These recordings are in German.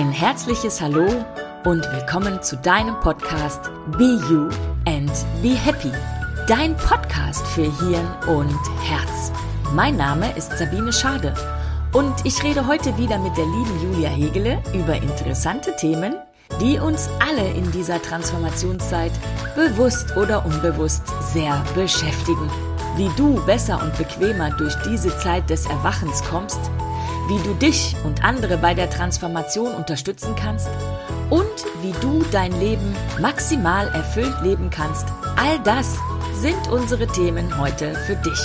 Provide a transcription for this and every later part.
Ein herzliches Hallo und willkommen zu deinem Podcast Be You and Be Happy. Dein Podcast für Hirn und Herz. Mein Name ist Sabine Schade und ich rede heute wieder mit der lieben Julia Hegele über interessante Themen, die uns alle in dieser Transformationszeit bewusst oder unbewusst sehr beschäftigen. Wie du besser und bequemer durch diese Zeit des Erwachens kommst, wie du dich und andere bei der Transformation unterstützen kannst und wie du dein Leben maximal erfüllt leben kannst. All das sind unsere Themen heute für dich.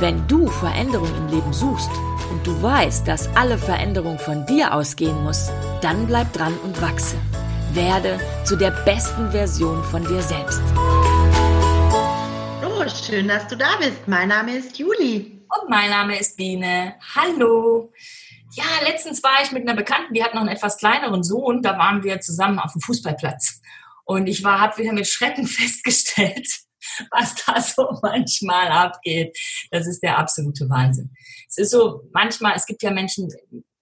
Wenn du Veränderung im Leben suchst und du weißt, dass alle Veränderung von dir ausgehen muss, dann bleib dran und wachse. Werde zu der besten Version von dir selbst. Oh, schön, dass du da bist. Mein Name ist Juli. Und mein Name ist Biene. Hallo. Ja, letztens war ich mit einer Bekannten, die hat noch einen etwas kleineren Sohn, da waren wir zusammen auf dem Fußballplatz. Und ich war, habe wieder mit Schrecken festgestellt, was da so manchmal abgeht. Das ist der absolute Wahnsinn. Es ist so, manchmal, es gibt ja Menschen,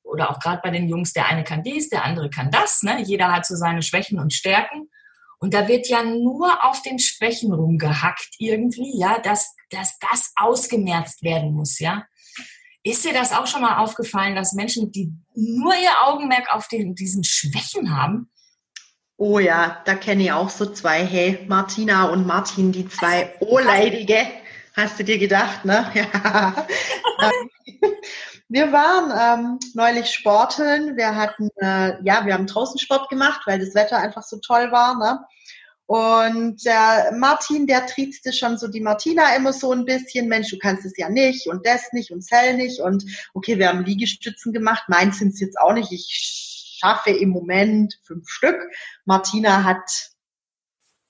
oder auch gerade bei den Jungs, der eine kann dies, der andere kann das. Ne? Jeder hat so seine Schwächen und Stärken. Und da wird ja nur auf den Schwächen rumgehackt irgendwie, ja, dass, dass das ausgemerzt werden muss, ja. Ist dir das auch schon mal aufgefallen, dass Menschen, die nur ihr Augenmerk auf den, diesen Schwächen haben? Oh ja, da kenne ich auch so zwei. Hey, Martina und Martin, die zwei Ohrleidige. Hast du dir gedacht, ne? Ja. wir waren ähm, neulich sporteln. Wir hatten, äh, ja, wir haben draußen Sport gemacht, weil das Wetter einfach so toll war, ne? Und der Martin, der triezte schon so die Martina immer so ein bisschen, Mensch, du kannst es ja nicht und das nicht und Zell nicht. Und okay, wir haben Liegestützen gemacht. Meins sind es jetzt auch nicht. Ich schaffe im Moment fünf Stück. Martina hat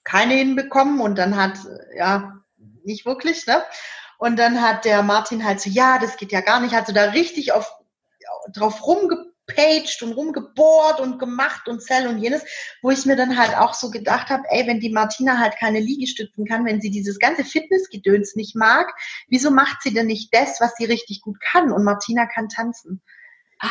keine hinbekommen und dann hat, ja, nicht wirklich, ne? Und dann hat der Martin halt so, ja, das geht ja gar nicht, hat so da richtig auf, drauf rumge rumgepaged und rumgebohrt und gemacht und Zell und jenes, wo ich mir dann halt auch so gedacht habe, ey, wenn die Martina halt keine Liegestützen kann, wenn sie dieses ganze Fitnessgedöns nicht mag, wieso macht sie denn nicht das, was sie richtig gut kann? Und Martina kann tanzen.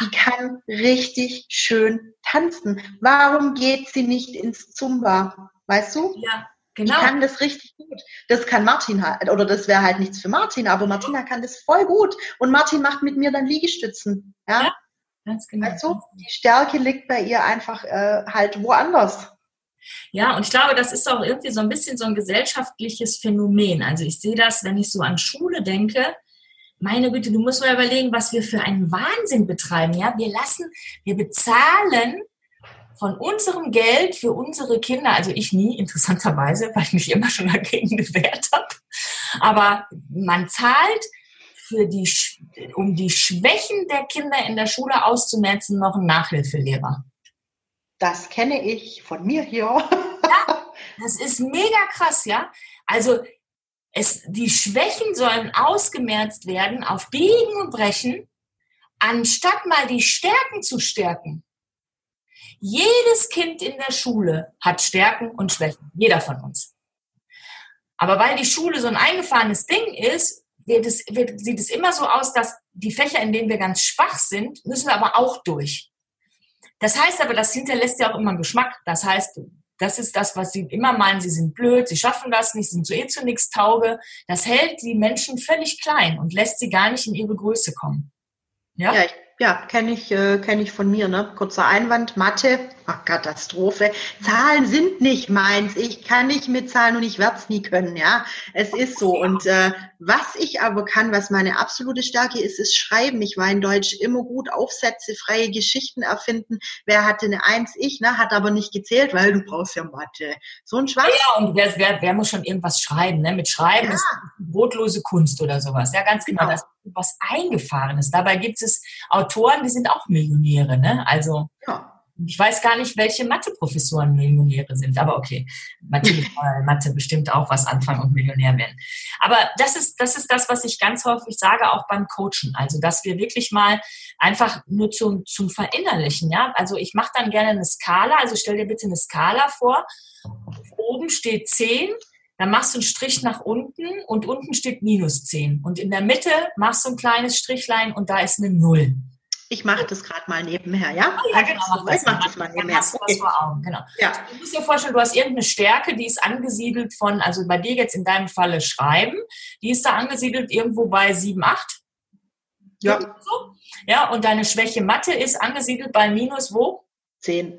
Die kann richtig schön tanzen. Warum geht sie nicht ins Zumba? Weißt du? Ja. Genau. Ich kann das richtig gut. Das kann Martin halt, oder das wäre halt nichts für Martin, aber Martina kann das voll gut. Und Martin macht mit mir dann Liegestützen. Ja. ja. Ganz genau. Weißt du, die Stärke liegt bei ihr einfach äh, halt woanders. Ja, und ich glaube, das ist auch irgendwie so ein bisschen so ein gesellschaftliches Phänomen. Also ich sehe das, wenn ich so an Schule denke. Meine Güte, du musst mal überlegen, was wir für einen Wahnsinn betreiben. Ja, wir lassen, wir bezahlen von unserem Geld für unsere Kinder, also ich nie, interessanterweise, weil ich mich immer schon dagegen gewehrt habe. Aber man zahlt für die, um die Schwächen der Kinder in der Schule auszumerzen, noch einen Nachhilfelehrer. Das kenne ich von mir hier. ja, das ist mega krass, ja. Also es, die Schwächen sollen ausgemerzt werden auf Biegen und Brechen, anstatt mal die Stärken zu stärken. Jedes Kind in der Schule hat Stärken und Schwächen, jeder von uns. Aber weil die Schule so ein eingefahrenes Ding ist, wird es, wird, sieht es immer so aus, dass die Fächer, in denen wir ganz schwach sind, müssen wir aber auch durch. Das heißt aber, das hinterlässt ja auch immer Geschmack. Das heißt, das ist das, was sie immer meinen, sie sind blöd, sie schaffen das nicht, sind so eh zu nichts tauge. Das hält die Menschen völlig klein und lässt sie gar nicht in ihre Größe kommen. Ja, ja ja, kenne ich, äh, kenn ich von mir. Ne? Kurzer Einwand, Mathe, Katastrophe. Zahlen sind nicht meins. Ich kann nicht mitzahlen und ich werde es nie können. Ja, Es ist so. Und äh, was ich aber kann, was meine absolute Stärke ist, ist Schreiben. Ich war in Deutsch immer gut, Aufsätze, freie Geschichten erfinden. Wer hatte eine Eins? Ich, ne? hat aber nicht gezählt, weil du brauchst ja Mathe. So ein Schwachsinn. Ja, und wer, wer, wer muss schon irgendwas schreiben? Ne? Mit Schreiben ja. ist brotlose Kunst oder sowas. Ja, ganz genau. genau. Das was Eingefahrenes. Dabei gibt es Autoren, die sind auch Millionäre. Ne? Also ja. Ich weiß gar nicht, welche Mathe-Professoren Millionäre sind, aber okay, natürlich Mathe bestimmt auch was anfangen und Millionär werden. Aber das ist, das ist das, was ich ganz häufig sage, auch beim Coachen. Also, dass wir wirklich mal einfach nur zum, zum Verinnerlichen, ja. Also ich mache dann gerne eine Skala, also stell dir bitte eine Skala vor. Oben steht 10, dann machst du einen Strich nach unten und unten steht minus 10. Und in der Mitte machst du ein kleines Strichlein und da ist eine Null. Ich mache das gerade mal nebenher, ja? Oh, ja, genau. Mach ich mache das mal nebenher. Hast du okay. vor Augen, genau. Ja. Du musst dir vorstellen, du hast irgendeine Stärke, die ist angesiedelt von, also bei dir jetzt in deinem Falle Schreiben, die ist da angesiedelt irgendwo bei 7, 8. Ja. So. Ja, und deine Schwäche Mathe ist angesiedelt bei minus wo? 10.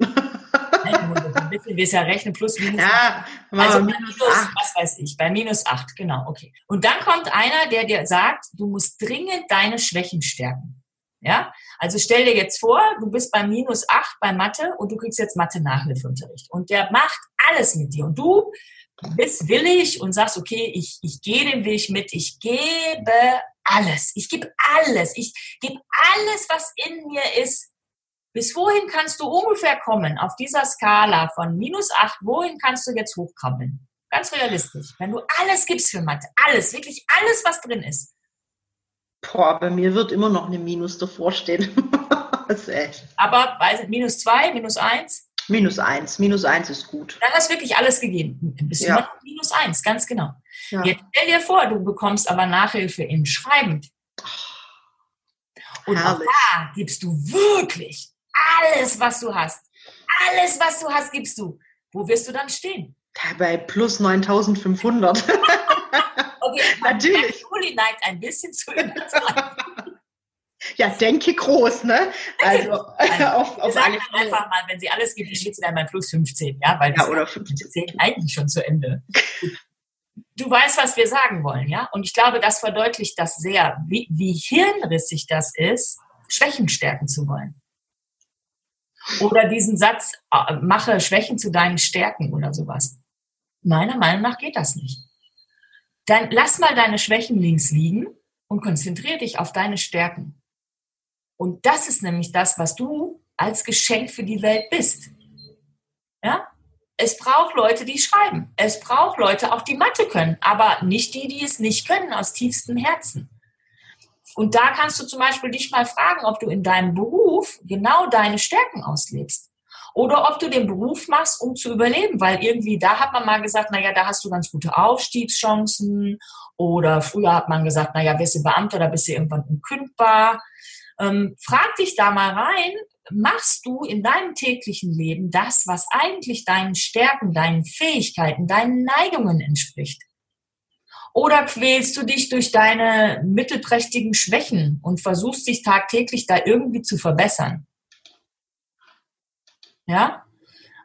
Ein bisschen wir ja rechnen, plus minus. Ja, also minus, minus was weiß ich, bei minus 8, genau, okay. Und dann kommt einer, der dir sagt, du musst dringend deine Schwächen stärken. Ja, also stell dir jetzt vor, du bist bei minus 8 bei Mathe und du kriegst jetzt Mathe-Nachhilfeunterricht. Und der macht alles mit dir. Und du bist willig und sagst, okay, ich, ich gehe den Weg mit, ich gebe alles. Ich gebe alles. Ich gebe alles, was in mir ist, bis wohin kannst du ungefähr kommen auf dieser Skala von minus 8? Wohin kannst du jetzt hochkrabbeln? Ganz realistisch. Wenn du alles gibst für Mathe, alles, wirklich alles, was drin ist. Boah, bei mir wird immer noch eine Minus davor stehen. Aber weiß, minus 2, minus 1? Minus 1. Minus 1 ist gut. Dann hast du wirklich alles gegeben. Bist ja. immer minus 1, ganz genau. Ja. Jetzt stell dir vor, du bekommst aber Nachhilfe in Schreiben. Und auch da gibst du wirklich alles, was du hast. Alles, was du hast, gibst du. Wo wirst du dann stehen? Bei plus 9500. okay, natürlich. Juli neigt ein bisschen zu übertreiben. Ja, denke groß, ne? Also, also auf, auf alle einfach mal, wenn sie alles gibt, steht sie dann bei plus 15, ja? Weil ja, oder 15. eigentlich schon zu Ende. Du weißt, was wir sagen wollen, ja? Und ich glaube, das verdeutlicht das sehr, wie, wie hirnrissig das ist, Schwächen stärken zu wollen. Oder diesen Satz, äh, mache Schwächen zu deinen Stärken oder sowas. Meiner Meinung nach geht das nicht. Dann lass mal deine Schwächen links liegen und konzentriere dich auf deine Stärken. Und das ist nämlich das, was du als Geschenk für die Welt bist. Ja? Es braucht Leute, die schreiben. Es braucht Leute, auch die Mathe können, aber nicht die, die es nicht können, aus tiefstem Herzen. Und da kannst du zum Beispiel dich mal fragen, ob du in deinem Beruf genau deine Stärken auslebst. Oder ob du den Beruf machst, um zu überleben, weil irgendwie da hat man mal gesagt, naja, da hast du ganz gute Aufstiegschancen. Oder früher hat man gesagt, naja, wirst du Beamter, da bist du irgendwann unkündbar. Ähm, frag dich da mal rein, machst du in deinem täglichen Leben das, was eigentlich deinen Stärken, deinen Fähigkeiten, deinen Neigungen entspricht? Oder quälst du dich durch deine mittelprächtigen Schwächen und versuchst dich tagtäglich da irgendwie zu verbessern? Ja?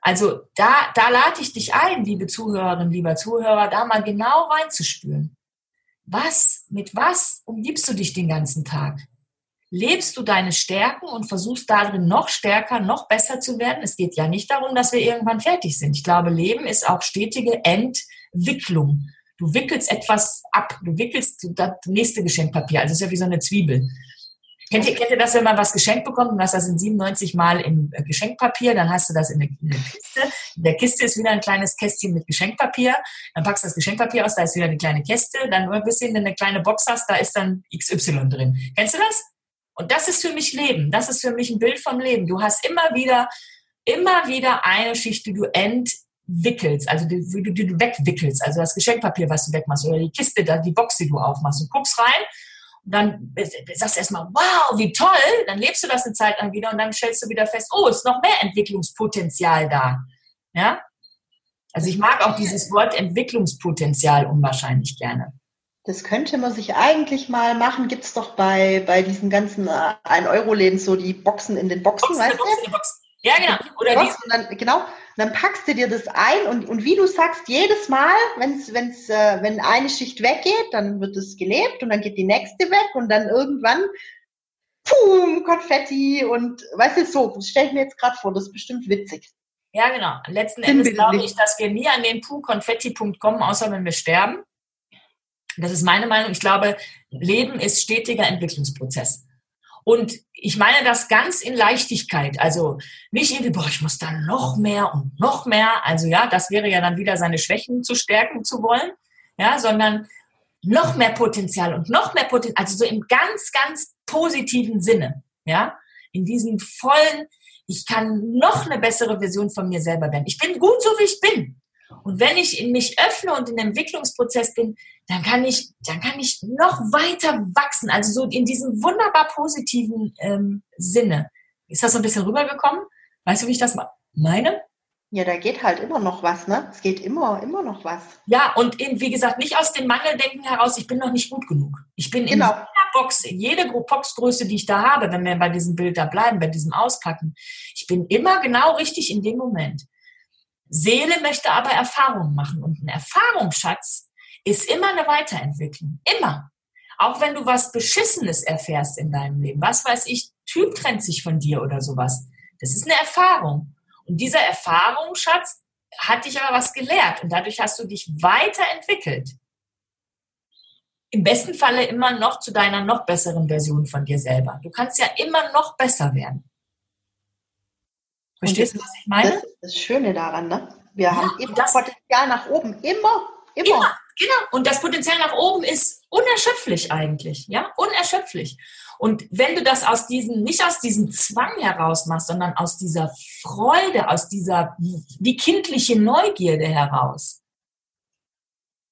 Also da, da lade ich dich ein, liebe Zuhörerinnen, lieber Zuhörer, da mal genau reinzuspüren. Was, mit was umgibst du dich den ganzen Tag? Lebst du deine Stärken und versuchst darin noch stärker, noch besser zu werden? Es geht ja nicht darum, dass wir irgendwann fertig sind. Ich glaube, Leben ist auch stetige Entwicklung. Du wickelst etwas ab, du wickelst das nächste Geschenkpapier. Also es ist ja wie so eine Zwiebel. Kennt ihr, kennt ihr das, wenn man was geschenkt bekommt und hast das in 97 Mal im äh, Geschenkpapier, dann hast du das in der, in der Kiste. In der Kiste ist wieder ein kleines Kästchen mit Geschenkpapier. Dann packst du das Geschenkpapier aus, da ist wieder eine kleine Kiste. Dann ein bisschen eine kleine Box hast, da ist dann XY drin. Kennst du das? Und das ist für mich Leben. Das ist für mich ein Bild vom Leben. Du hast immer wieder, immer wieder eine Schicht, die du end, wickelst, also die, die, die, du wegwickelst, also das Geschenkpapier, was du wegmachst oder die Kiste, die Box, die du aufmachst und guckst rein dann sagst du erstmal, wow, wie toll, dann lebst du das eine Zeit lang wieder und dann stellst du wieder fest, oh, ist noch mehr Entwicklungspotenzial da. Ja? Also ich mag auch dieses Wort Entwicklungspotenzial unwahrscheinlich gerne. Das könnte man sich eigentlich mal machen. Gibt es doch bei, bei diesen ganzen 1-Euro-Läden so die Boxen in den Boxen, Boxen weißt du? Ja, genau. Oder die, dann, genau dann packst du dir das ein und, und wie du sagst, jedes Mal, wenn's, wenn's, äh, wenn eine Schicht weggeht, dann wird es gelebt und dann geht die nächste weg und dann irgendwann, pum, Konfetti und weißt du, so, das stelle ich mir jetzt gerade vor, das ist bestimmt witzig. Ja, genau. Letzten Endes glaube ich, dass wir nie an den Puh-Konfetti-Punkt kommen, außer wenn wir sterben. Das ist meine Meinung. Ich glaube, Leben ist stetiger Entwicklungsprozess. Und ich meine das ganz in Leichtigkeit. Also nicht irgendwie, boah, ich muss dann noch mehr und noch mehr. Also ja, das wäre ja dann wieder seine Schwächen zu stärken zu wollen. Ja, sondern noch mehr Potenzial und noch mehr Potenzial. Also so im ganz, ganz positiven Sinne. Ja, in diesem vollen, ich kann noch eine bessere Version von mir selber werden. Ich bin gut so, wie ich bin. Und wenn ich in mich öffne und in den Entwicklungsprozess bin, dann kann ich, dann kann ich noch weiter wachsen. Also so in diesem wunderbar positiven ähm, Sinne. Ist das so ein bisschen rübergekommen? Weißt du, wie ich das meine? Ja, da geht halt immer noch was, ne? Es geht immer, immer noch was. Ja, und eben, wie gesagt, nicht aus dem Mangeldenken heraus, ich bin noch nicht gut genug. Ich bin genau. in jeder Box, in jede Boxgröße, die ich da habe, wenn wir bei diesem Bild da bleiben, bei diesem Auspacken, ich bin immer genau richtig in dem Moment. Seele möchte aber Erfahrungen machen und ein Erfahrungsschatz ist immer eine Weiterentwicklung. Immer. Auch wenn du was Beschissenes erfährst in deinem Leben. Was weiß ich, Typ trennt sich von dir oder sowas. Das ist eine Erfahrung. Und dieser Erfahrungsschatz hat dich aber was gelehrt und dadurch hast du dich weiterentwickelt. Im besten Falle immer noch zu deiner noch besseren Version von dir selber. Du kannst ja immer noch besser werden. Verstehst du, was ich meine? Das ist das Schöne daran, ne? Wir ja, haben immer das Potenzial nach oben. Immer, immer. Immer, genau. Und das Potenzial nach oben ist unerschöpflich eigentlich. Ja, unerschöpflich. Und wenn du das aus diesem, nicht aus diesem Zwang heraus machst, sondern aus dieser Freude, aus dieser, die kindliche Neugierde heraus,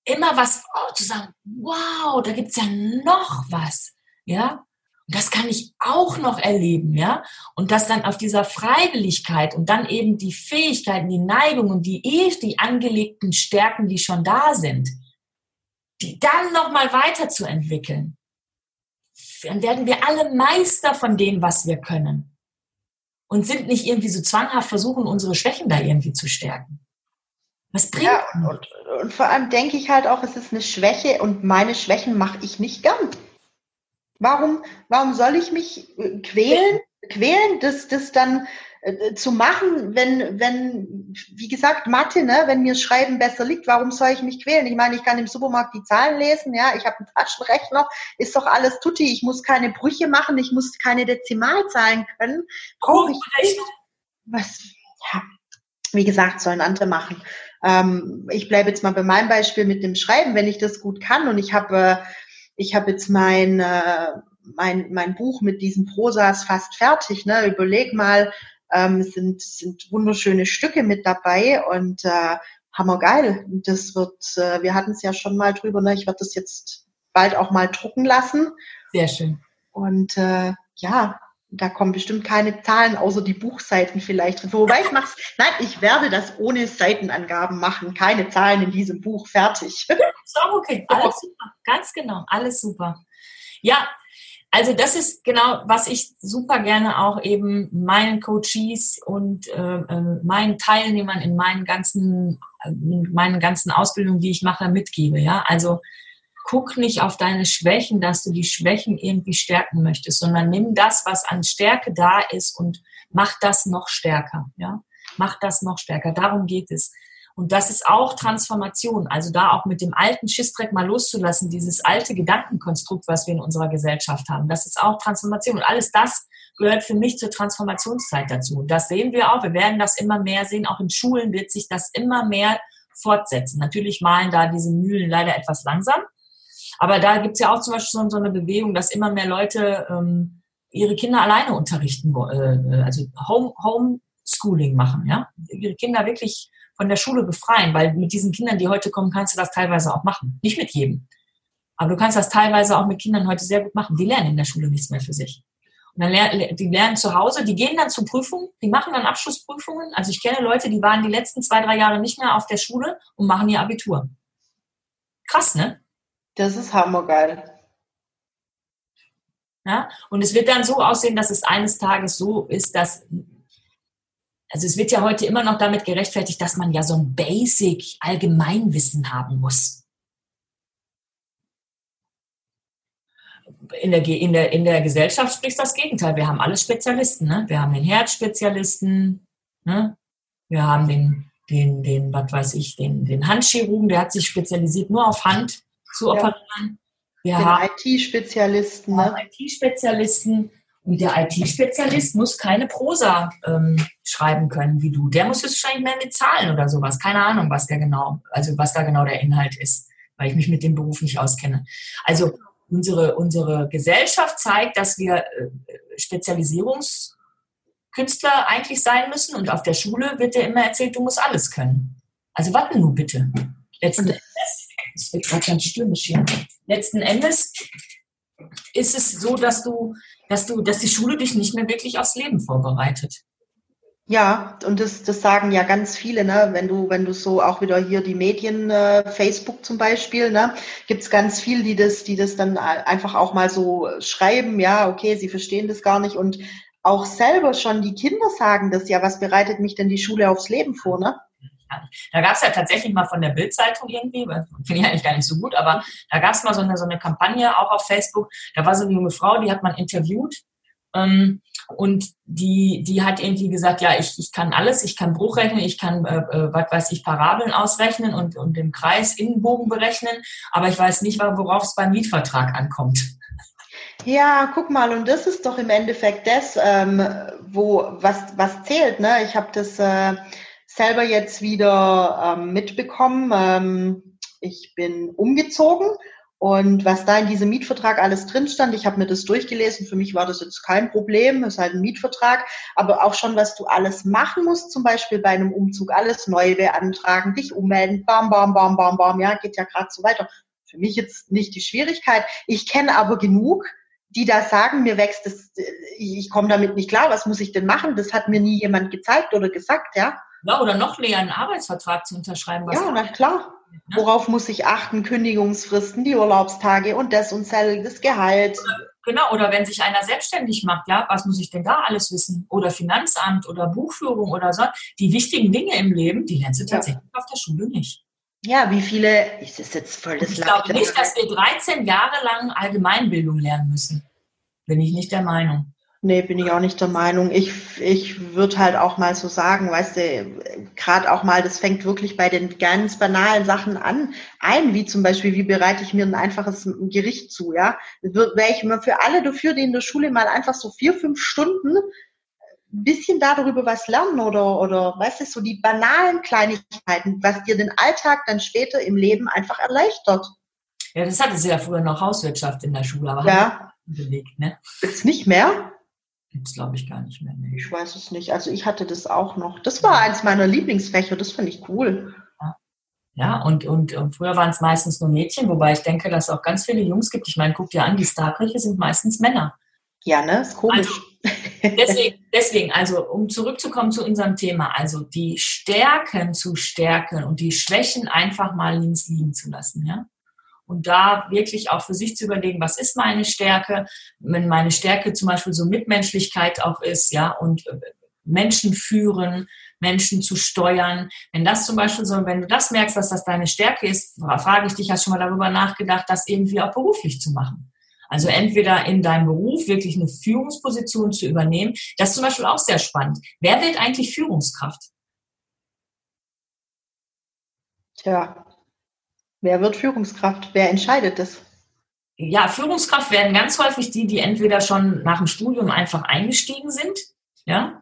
immer was oh, zu sagen, wow, da gibt es ja noch was, ja, das kann ich auch noch erleben, ja, und das dann auf dieser Freiwilligkeit und dann eben die Fähigkeiten, die Neigungen, die eh die angelegten Stärken, die schon da sind, die dann nochmal weiterzuentwickeln dann werden wir alle Meister von dem, was wir können. Und sind nicht irgendwie so zwanghaft versuchen, unsere Schwächen da irgendwie zu stärken. Was bringt ja, und, und vor allem denke ich halt auch, es ist eine Schwäche und meine Schwächen mache ich nicht gern. Warum, warum soll ich mich äh, quälen, quälen, dass das dann äh, zu machen, wenn, wenn, wie gesagt, Mathe, ne, wenn mir Schreiben besser liegt, warum soll ich mich quälen? Ich meine, ich kann im Supermarkt die Zahlen lesen, ja, ich habe einen Taschenrechner, ist doch alles tutti, ich muss keine Brüche machen, ich muss keine Dezimalzahlen können, brauche ich nicht. Was, ja, wie gesagt, sollen andere machen. Ähm, ich bleibe jetzt mal bei meinem Beispiel mit dem Schreiben, wenn ich das gut kann und ich habe, äh, ich habe jetzt mein, äh, mein, mein Buch mit diesen Prosas fast fertig, ne, überleg mal, ähm, sind, sind wunderschöne Stücke mit dabei und äh, hammergeil. Das wird, äh, wir hatten es ja schon mal drüber, ne? ich werde das jetzt bald auch mal drucken lassen. Sehr schön. Und äh, ja, da kommen bestimmt keine Zahlen außer die Buchseiten vielleicht drin. Wobei ich mach's, nein, ich werde das ohne Seitenangaben machen. Keine Zahlen in diesem Buch. Fertig. So, okay. Alles super. Ganz genau. Alles super. Ja, also das ist genau, was ich super gerne auch eben meinen Coaches und äh, äh, meinen Teilnehmern in meinen ganzen, in meinen ganzen Ausbildungen, die ich mache, mitgebe. Ja, also guck nicht auf deine Schwächen, dass du die Schwächen irgendwie stärken möchtest, sondern nimm das, was an Stärke da ist und mach das noch stärker. Ja, mach das noch stärker. Darum geht es. Und das ist auch Transformation. Also da auch mit dem alten Schissdreck mal loszulassen, dieses alte Gedankenkonstrukt, was wir in unserer Gesellschaft haben. Das ist auch Transformation. Und alles das gehört für mich zur Transformationszeit dazu. Und das sehen wir auch. Wir werden das immer mehr sehen. Auch in Schulen wird sich das immer mehr fortsetzen. Natürlich malen da diese Mühlen leider etwas langsam. Aber da gibt es ja auch zum Beispiel so, eine Bewegung, dass immer mehr Leute ähm, ihre Kinder alleine unterrichten, äh, also Home, Homeschooling machen, ja, ihre Kinder wirklich von der Schule befreien, weil mit diesen Kindern, die heute kommen, kannst du das teilweise auch machen. Nicht mit jedem. Aber du kannst das teilweise auch mit Kindern heute sehr gut machen. Die lernen in der Schule nichts mehr für sich. Und dann lernen, die lernen zu Hause, die gehen dann zu Prüfungen, die machen dann Abschlussprüfungen. Also ich kenne Leute, die waren die letzten zwei, drei Jahre nicht mehr auf der Schule und machen ihr Abitur. Krass, ne? Das ist hammergeil. Ja, und es wird dann so aussehen, dass es eines Tages so ist, dass also es wird ja heute immer noch damit gerechtfertigt, dass man ja so ein Basic Allgemeinwissen haben muss. In der, in, der, in der Gesellschaft spricht das Gegenteil. Wir haben alle Spezialisten. Ne? Wir haben den Herzspezialisten, ne? wir haben den, den, den, was weiß ich, den, den Handchirurgen, der hat sich spezialisiert nur auf Hand zu ja. operieren. Wir den IT-Spezialisten. Ne? IT-Spezialisten. Und der IT-Spezialist muss keine Prosa ähm, schreiben können wie du. Der muss es wahrscheinlich mehr mit Zahlen oder sowas. Keine Ahnung, was der genau, also was da genau der Inhalt ist, weil ich mich mit dem Beruf nicht auskenne. Also unsere, unsere Gesellschaft zeigt, dass wir äh, Spezialisierungskünstler eigentlich sein müssen und auf der Schule wird dir immer erzählt, du musst alles können. Also warte nur bitte. Letzten es wird gerade ganz stürmisch hier. Letzten Endes ist es so, dass du, dass du, dass die Schule dich nicht mehr wirklich aufs Leben vorbereitet. Ja, und das, das sagen ja ganz viele, ne? Wenn du, wenn du so auch wieder hier die Medien, äh, Facebook zum Beispiel, ne, gibt's ganz viel, die das, die das dann einfach auch mal so schreiben, ja, okay, sie verstehen das gar nicht und auch selber schon die Kinder sagen das ja, was bereitet mich denn die Schule aufs Leben vor, ne? Da gab es ja tatsächlich mal von der Bildzeitung irgendwie, finde ich eigentlich gar nicht so gut, aber da gab es mal so eine, so eine Kampagne auch auf Facebook. Da war so eine junge Frau, die hat man interviewt ähm, und die, die hat irgendwie gesagt, ja, ich, ich kann alles, ich kann Bruch rechnen, ich kann, äh, äh, was weiß ich, Parabeln ausrechnen und, und den Kreis Innenbogen berechnen, aber ich weiß nicht, worauf es beim Mietvertrag ankommt. Ja, guck mal, und das ist doch im Endeffekt das, ähm, wo was was zählt. Ne? Ich habe das äh, selber jetzt wieder ähm, mitbekommen. Ähm, ich bin umgezogen und was da in diesem Mietvertrag alles drin stand, ich habe mir das durchgelesen. Für mich war das jetzt kein Problem, ist halt ein Mietvertrag, aber auch schon, was du alles machen musst, zum Beispiel bei einem Umzug, alles neu beantragen, dich ummelden, bam, bam, bam, bam, bam, ja, geht ja gerade so weiter. Für mich jetzt nicht die Schwierigkeit. Ich kenne aber genug, die da sagen, mir wächst das, ich komme damit nicht klar, was muss ich denn machen? Das hat mir nie jemand gezeigt oder gesagt, ja. Ja, oder noch näher einen Arbeitsvertrag zu unterschreiben. ja, na klar. Ne? Worauf muss ich achten? Kündigungsfristen, die Urlaubstage und das und das Gehalt. Genau, oder wenn sich einer selbstständig macht, ja, was muss ich denn da alles wissen? Oder Finanzamt oder Buchführung oder so. Die wichtigen Dinge im Leben, die lernst du tatsächlich ja. auf der Schule nicht. Ja, wie viele, ist das jetzt voll das Ich glaube nicht, dass wir 13 Jahre lang Allgemeinbildung lernen müssen. Bin ich nicht der Meinung. Nee, bin ich auch nicht der Meinung. Ich, ich würde halt auch mal so sagen, weißt du, gerade auch mal, das fängt wirklich bei den ganz banalen Sachen an, ein, wie zum Beispiel, wie bereite ich mir ein einfaches Gericht zu, ja? Wäre ich immer für alle dafür, die in der Schule mal einfach so vier, fünf Stunden ein bisschen darüber was lernen oder, oder, weißt du, so die banalen Kleinigkeiten, was dir den Alltag dann später im Leben einfach erleichtert. Ja, das hatte sie ja früher noch Hauswirtschaft in der Schule, aber ja. belegt, ne? Jetzt nicht mehr? Jetzt glaube ich gar nicht mehr. Nee. Ich weiß es nicht. Also ich hatte das auch noch. Das war eins meiner Lieblingsfächer, das finde ich cool. Ja. Ja, und, und, und früher waren es meistens nur Mädchen, wobei ich denke, dass es auch ganz viele Jungs gibt. Ich meine, guck dir an, die Starköche sind meistens Männer. Ja, ne? Ist komisch. Also, deswegen, deswegen, also um zurückzukommen zu unserem Thema, also die Stärken zu stärken und die Schwächen einfach mal links liegen zu lassen, ja. Und da wirklich auch für sich zu überlegen, was ist meine Stärke? Wenn meine Stärke zum Beispiel so Mitmenschlichkeit auch ist, ja, und äh, Menschen führen, Menschen zu steuern. Wenn das zum Beispiel so, wenn du das merkst, dass das deine Stärke ist, frage ich dich, hast du schon mal darüber nachgedacht, das irgendwie auch beruflich zu machen? Also entweder in deinem Beruf wirklich eine Führungsposition zu übernehmen. Das ist zum Beispiel auch sehr spannend. Wer wird eigentlich Führungskraft? Tja, wer wird Führungskraft? Wer entscheidet das? Ja, Führungskraft werden ganz häufig die, die entweder schon nach dem Studium einfach eingestiegen sind, ja,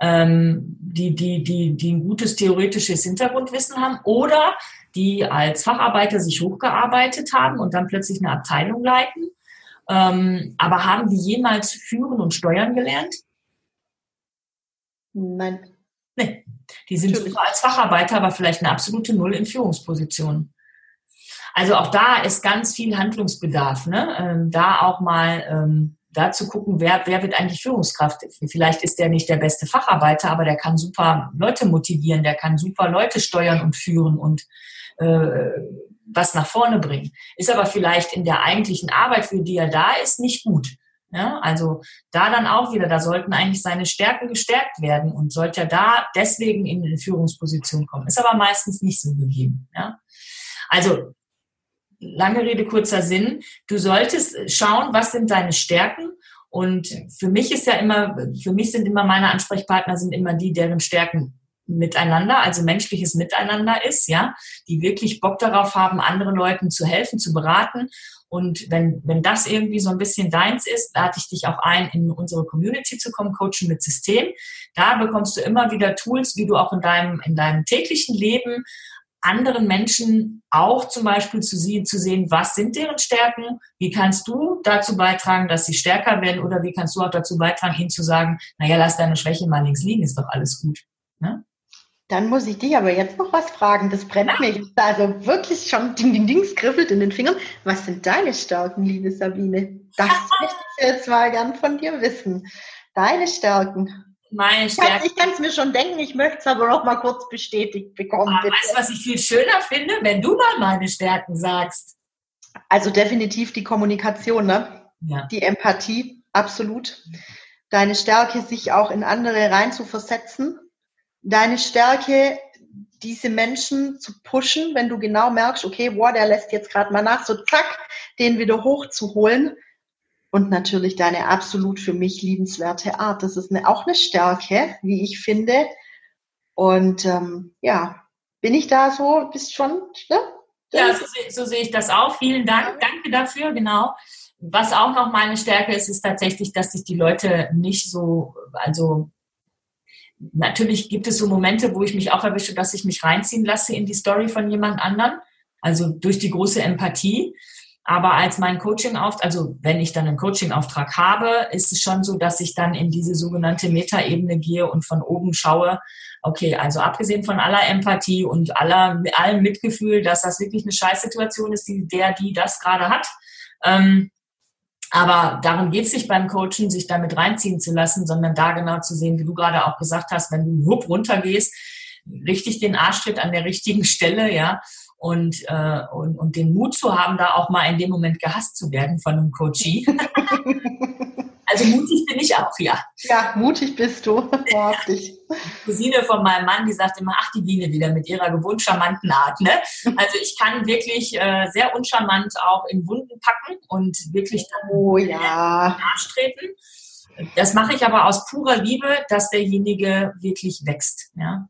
ähm, die, die, die, die ein gutes theoretisches Hintergrundwissen haben oder die als Facharbeiter sich hochgearbeitet haben und dann plötzlich eine Abteilung leiten ähm, aber haben die jemals führen und steuern gelernt? Nein. Nee. Die sind Natürlich. super als Facharbeiter, aber vielleicht eine absolute Null in Führungspositionen. Also auch da ist ganz viel Handlungsbedarf. Ne? Ähm, da auch mal ähm, da zu gucken, wer, wer wird eigentlich Führungskraft. Vielleicht ist der nicht der beste Facharbeiter, aber der kann super Leute motivieren, der kann super Leute steuern und führen und äh, was nach vorne bringen. Ist aber vielleicht in der eigentlichen Arbeit, für die er da ist, nicht gut. Ja, also da dann auch wieder, da sollten eigentlich seine Stärken gestärkt werden und sollte er da deswegen in eine Führungsposition kommen. Ist aber meistens nicht so gegeben. Ja? Also lange Rede, kurzer Sinn. Du solltest schauen, was sind deine Stärken und für mich ist ja immer, für mich sind immer meine Ansprechpartner sind immer die, deren Stärken Miteinander, also menschliches Miteinander ist, ja, die wirklich Bock darauf haben, anderen Leuten zu helfen, zu beraten. Und wenn, wenn das irgendwie so ein bisschen deins ist, lade ich dich auch ein, in unsere Community zu kommen, Coaching mit System. Da bekommst du immer wieder Tools, wie du auch in deinem, in deinem täglichen Leben anderen Menschen auch zum Beispiel zu, sie, zu sehen, was sind deren Stärken, wie kannst du dazu beitragen, dass sie stärker werden oder wie kannst du auch dazu beitragen, ihnen zu sagen, naja, lass deine Schwäche mal links liegen, ist doch alles gut. Ne? Dann muss ich dich aber jetzt noch was fragen. Das brennt ja. mir also wirklich schon ding, ding, ding, kribbelt in den Fingern. Was sind deine Stärken, liebe Sabine? Das möchte ich jetzt mal gern von dir wissen. Deine Stärken. Meine Stärken. Ich kann es mir schon denken, ich möchte es aber noch mal kurz bestätigt bekommen. Aber weißt du, was ich viel schöner finde, wenn du mal meine Stärken sagst? Also definitiv die Kommunikation, ne? Ja. Die Empathie, absolut. Deine Stärke, sich auch in andere rein zu versetzen deine Stärke, diese Menschen zu pushen, wenn du genau merkst, okay, boah, der lässt jetzt gerade mal nach, so zack, den wieder hochzuholen. Und natürlich deine absolut für mich liebenswerte Art. Das ist eine, auch eine Stärke, wie ich finde. Und ähm, ja, bin ich da so, bist schon, ne? Ja, so, so sehe ich das auch. Vielen Dank. Danke dafür, genau. Was auch noch meine Stärke ist, ist tatsächlich, dass sich die Leute nicht so, also Natürlich gibt es so Momente, wo ich mich auch erwische, dass ich mich reinziehen lasse in die Story von jemand anderen. Also durch die große Empathie. Aber als mein Coaching auftrag, also wenn ich dann einen Coaching-Auftrag habe, ist es schon so, dass ich dann in diese sogenannte Metaebene gehe und von oben schaue, okay, also abgesehen von aller Empathie und aller, allem Mitgefühl, dass das wirklich eine Scheißsituation ist, die der, die das gerade hat, ähm, aber darum geht es sich beim Coachen, sich damit reinziehen zu lassen, sondern da genau zu sehen, wie du gerade auch gesagt hast, wenn du wupp runtergehst, richtig den Arschtritt an der richtigen Stelle, ja, und, äh, und, und den Mut zu haben, da auch mal in dem Moment gehasst zu werden von einem Coachie. Also mutig bin ich auch, ja. Ja, mutig bist du. Die Cousine von meinem Mann, die sagt immer, ach, die Biene wieder mit ihrer gewohnt charmanten Art. Ne? Also ich kann wirklich äh, sehr uncharmant auch in Wunden packen und wirklich dann oh, ja. nachtreten. Das mache ich aber aus purer Liebe, dass derjenige wirklich wächst. Ja?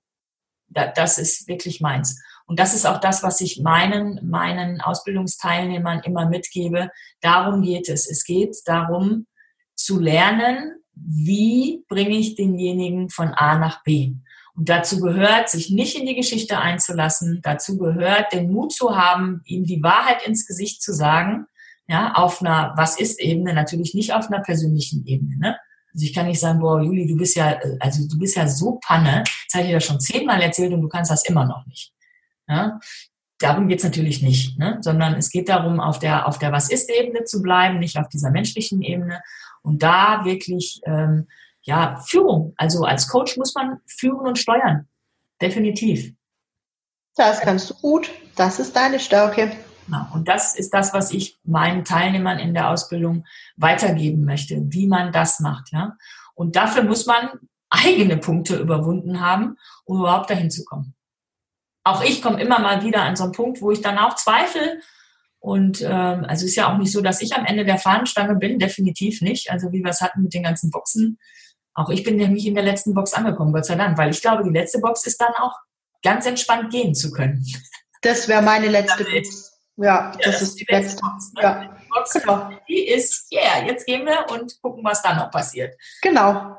Das ist wirklich meins. Und das ist auch das, was ich meinen, meinen Ausbildungsteilnehmern immer mitgebe. Darum geht es. Es geht darum, zu lernen, wie bringe ich denjenigen von A nach B. Und dazu gehört, sich nicht in die Geschichte einzulassen. Dazu gehört, den Mut zu haben, ihm die Wahrheit ins Gesicht zu sagen. Ja, auf einer Was ist Ebene, natürlich nicht auf einer persönlichen Ebene. Ne? Also ich kann nicht sagen, boah, Juli, du bist ja, also du bist ja so Panne. Das habe ich dir schon zehnmal erzählt und du kannst das immer noch nicht. Ja? Darum geht's natürlich nicht, ne? sondern es geht darum, auf der, auf der Was ist Ebene zu bleiben, nicht auf dieser menschlichen Ebene und da wirklich, ähm, ja, Führung. Also als Coach muss man führen und steuern. Definitiv. Das kannst du gut. Das ist deine Stärke. Ja, und das ist das, was ich meinen Teilnehmern in der Ausbildung weitergeben möchte, wie man das macht. Ja? Und dafür muss man eigene Punkte überwunden haben, um überhaupt dahin zu kommen. Auch ich komme immer mal wieder an so einen Punkt, wo ich dann auch zweifle und ähm, also ist ja auch nicht so, dass ich am Ende der Fahnenstange bin, definitiv nicht. Also wie wir es hatten mit den ganzen Boxen. Auch ich bin nämlich in der letzten Box angekommen, Gott sei Dank, weil ich glaube, die letzte Box ist dann auch ganz entspannt gehen zu können. Das wäre meine letzte Box. Ja, das, ja, das ist die, letzte Box. Ne? Ja. Die Box, genau. die ist, yeah, jetzt gehen wir und gucken, was da noch passiert. Genau.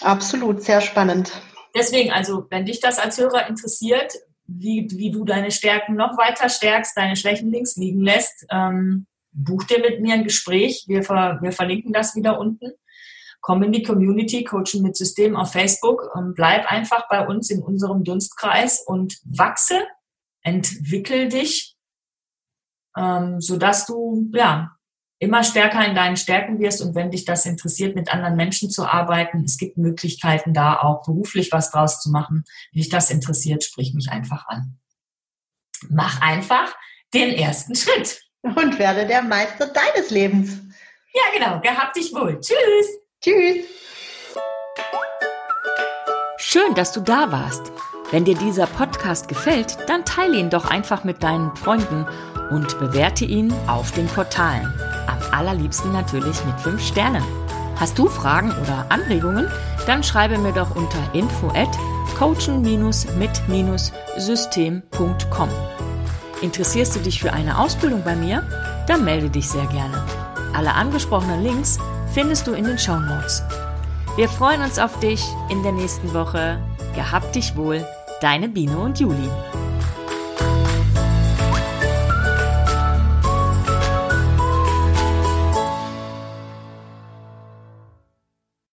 Absolut, sehr spannend. Deswegen, also, wenn dich das als Hörer interessiert, wie, wie du deine Stärken noch weiter stärkst, deine Schwächen links liegen lässt, ähm, buch dir mit mir ein Gespräch. Wir, ver, wir verlinken das wieder unten. Komm in die Community, Coaching mit System auf Facebook und bleib einfach bei uns in unserem Dunstkreis und wachse, entwickel dich, ähm, sodass du ja immer stärker in deinen Stärken wirst und wenn dich das interessiert, mit anderen Menschen zu arbeiten, es gibt Möglichkeiten da auch beruflich was draus zu machen. Wenn dich das interessiert, sprich mich einfach an. Mach einfach den ersten Schritt. Und werde der Meister deines Lebens. Ja, genau. Gehabt dich wohl. Tschüss. Tschüss. Schön, dass du da warst. Wenn dir dieser Podcast gefällt, dann teile ihn doch einfach mit deinen Freunden und bewerte ihn auf den Portalen. Am allerliebsten natürlich mit 5 Sternen. Hast du Fragen oder Anregungen? Dann schreibe mir doch unter info at coachen-mit-system.com. Interessierst du dich für eine Ausbildung bei mir? Dann melde dich sehr gerne. Alle angesprochenen Links findest du in den Show Notes. Wir freuen uns auf dich in der nächsten Woche. Gehabt dich wohl, deine Biene und Juli.